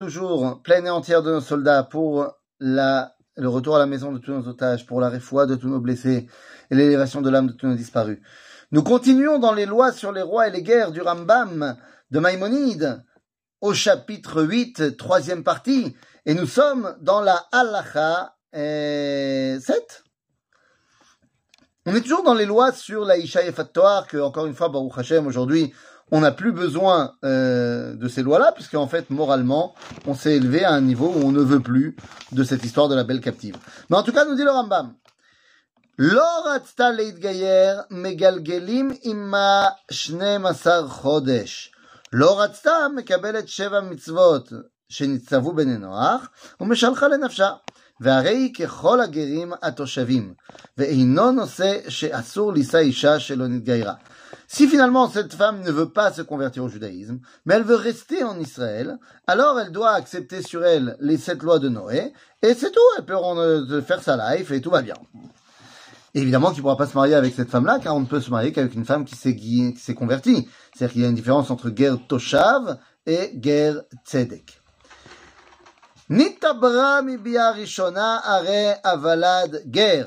toujours pleine et entière de nos soldats pour le retour à la maison de tous nos otages, pour la réfoua de tous nos blessés et l'élévation de l'âme de tous nos disparus. Nous continuons dans les lois sur les rois et les guerres du Rambam de Maïmonide au chapitre 8, troisième partie, et nous sommes dans la Halacha 7. On est toujours dans les lois sur la Isha et que, encore une fois, Baruch Hashem, aujourd'hui, on n'a plus besoin euh, de ces lois-là, puisqu'en fait, moralement, on s'est élevé à un niveau où on ne veut plus de cette histoire de la belle captive. Mais en tout cas, nous dit le Rambam, gayer megalgelim imma shne masar chodesh. לא רצתה מקבלת שבע מצוות שנצטוו בננוח ומשלחה לנפשה. והרי היא ככל הגרים התושבים, ואינו נושא שאסור לישא אישה שלא נתגיירה. Si finalement cette femme ne veut pas se convertir au judaïsme, mais elle veut rester en Israël, alors elle doit accepter sur elle les sept lois de Noé, et c'est tout, elle peut faire sa life et tout va bien. évidemment qu'il ne pourra pas se marier avec cette femme-là, car on ne peut se marier qu'avec une femme qui s'est convertie. C'est-à-dire qu'il y a une différence entre guerre Toshav et guerre Tzedek. Nitabra mi avalad ger.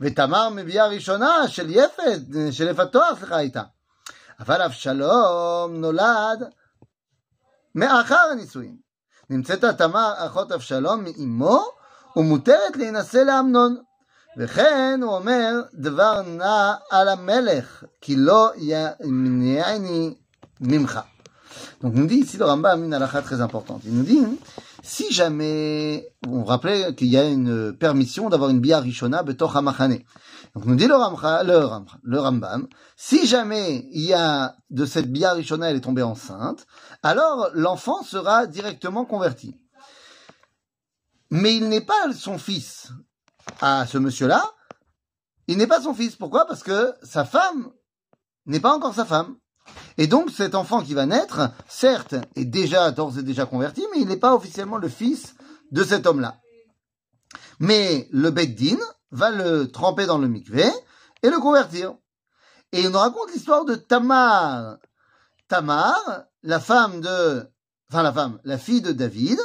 ותמר מביאה ראשונה של יפת, של יפת תואר, סליחה איתה. אבל אבשלום נולד מאחר הנישואין. נמצאת תמר אחות אבשלום מאמו ומותרת להינשא לאמנון. וכן הוא אומר דבר נע על המלך כי לא ימניעני ממך. Donc nous dit ici le Rambam une halakha très importante. Il nous dit si jamais on rappelait qu'il y a une permission d'avoir une bia rishona. Donc nous dit le, le, Rambam si jamais il y a de cette bia rishona elle est tombée enceinte, alors l'enfant sera directement converti. Mais il n'est pas son fils à ce monsieur-là. Il n'est pas son fils. Pourquoi? Parce que sa femme n'est pas encore sa femme. Et donc cet enfant qui va naître, certes, est déjà d'ores et déjà converti, mais il n'est pas officiellement le fils de cet homme-là. Mais le Beddin va le tremper dans le mikvé et le convertir. Et on nous raconte l'histoire de Tamar. Tamar, la femme de, enfin la femme, la fille de David,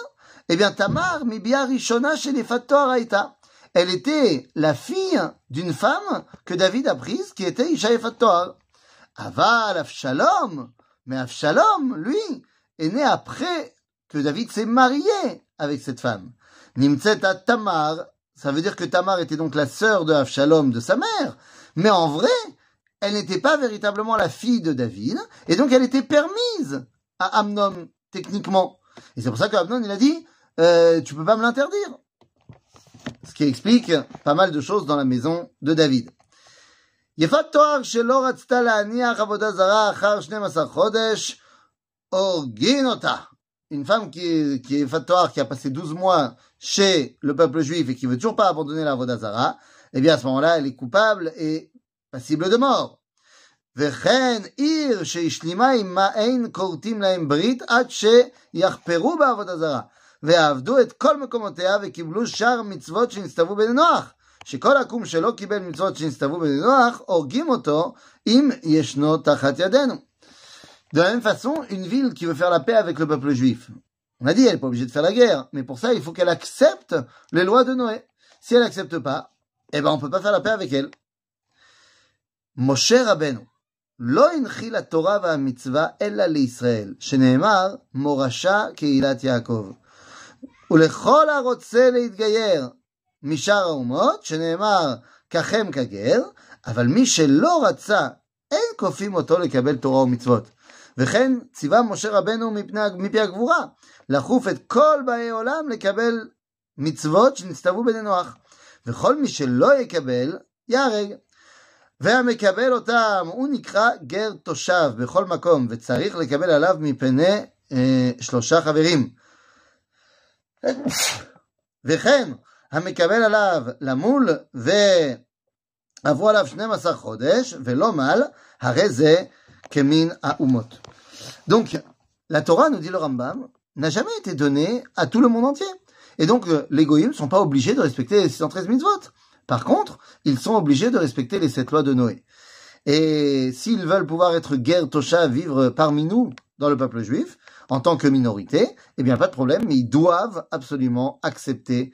eh bien Tamar, Mibia Rishona chez les Aïta. Elle était la fille d'une femme que David a prise, qui était Isha Aval Avshalom, mais Avshalom, lui, est né après que David s'est marié avec cette femme. Nimtzeta Tamar, ça veut dire que Tamar était donc la sœur de Avshalom, de sa mère, mais en vrai, elle n'était pas véritablement la fille de David, et donc elle était permise à Amnon, techniquement. Et c'est pour ça qu'Amnon, il a dit, euh, tu peux pas me l'interdire. Ce qui explique pas mal de choses dans la maison de David. יפת תואר שלא רצתה להניח עבודה זרה אחר 12 חודש, הורגין אותה. Une femme qui, qui est Fatoire, qui a passé 12 mois chez le peuple juif et qui veut toujours pas abandonner la Vodazara, eh bien à ce moment-là, elle est coupable et passible de mort. וכן עיר שהשלימה עמה אין כורתים להם ברית עד שיחפרו בעבודה זרה ועבדו את כל מקומותיה וקיבלו שאר מצוות שנסתוו בני נוח. De la même façon, une ville qui veut faire la paix avec le peuple juif, on a dit, elle n'est pas obligée de faire la guerre, mais pour ça, il faut qu'elle accepte les lois de Noé. Si elle n'accepte pas, eh ben, on peut pas faire la paix avec elle. Moshe Rabbeinu, לא הנחיל התורה והמצווה אלא לישראל, שנאמר, מורשה קהילת יעקב. ולכל הרוצה להתגייר, משאר האומות, שנאמר ככם כגר, אבל מי שלא רצה, אין כופים אותו לקבל תורה ומצוות. וכן ציווה משה רבנו מפני, מפי הגבורה, לחוף את כל באי עולם לקבל מצוות שנצטוו בני נוח. וכל מי שלא יקבל, ייהרג. והמקבל אותם, הוא נקרא גר תושב בכל מקום, וצריך לקבל עליו מפני אה, שלושה חברים. וכן, המקבל עליו למול ועברו עליו 12 חודש ולא מל, הרי זה כמין האומות. Donc, la Torah, nous dit le Rambam, n'a jamais été donnée à tout le monde entier. Et donc, les goyim ne sont pas obligés de respecter les 613 mitzvot. Par contre, ils sont obligés de respecter les sept lois de Noé. Et s'ils veulent pouvoir être guerre tosha, vivre parmi nous, dans le peuple juif, en tant que minorité, eh bien, pas de problème, mais ils doivent absolument accepter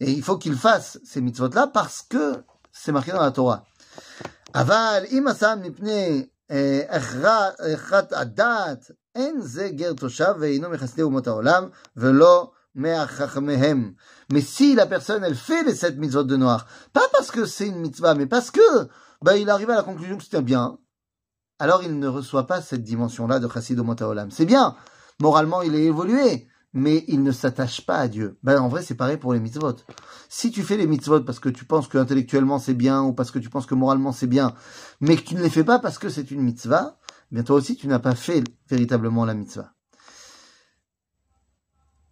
Et il faut qu'il fasse ces mitzvot-là parce que c'est marqué dans la Torah. Aval, imasam nipne eh, echat adat, enze ger toshav velo meachachmehem. Mais si la personne, elle fait les sept mitzvot de noir, pas parce que c'est une mitzvah, mais parce que, bah, il arrive à la conclusion que c'était bien, alors il ne reçoit pas cette dimension-là de chassid umot haolam. C'est bien. Moralement, il est évolué mais il ne s'attache pas à Dieu. Ben, en vrai, c'est pareil pour les mitzvot. Si tu fais les mitzvot parce que tu penses que intellectuellement c'est bien, ou parce que tu penses que moralement c'est bien, mais que tu ne les fais pas parce que c'est une mitzvah, bien toi aussi, tu n'as pas fait véritablement la mitzvah.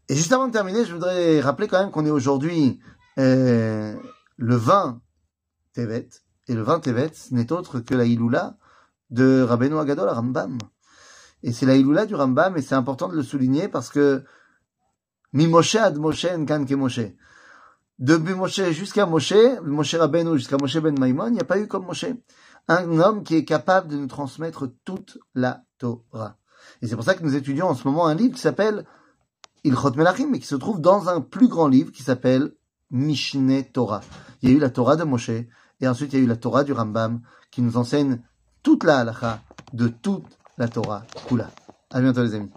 Et juste avant de terminer, je voudrais rappeler quand même qu'on est aujourd'hui euh, le 20 Tevet. Et le 20 Tevet, n'est autre que la Iloula de Rabbeinu Agadol Rambam. Et c'est la Iloula du Rambam, et c'est important de le souligner parce que Mi Moshe ad Moshe Nkan ke Moshe. De Moshe jusqu'à Moshe, Moshe Rabbeinu jusqu'à Moshe ben Maimon, il n'y a pas eu comme Moshe. Un homme qui est capable de nous transmettre toute la Torah. Et c'est pour ça que nous étudions en ce moment un livre qui s'appelle Ilchot Melachim, mais qui se trouve dans un plus grand livre qui s'appelle Mishneh Torah. Il y a eu la Torah de Moshe, et ensuite il y a eu la Torah du Rambam, qui nous enseigne toute la halacha de toute la Torah Kula. À bientôt les amis.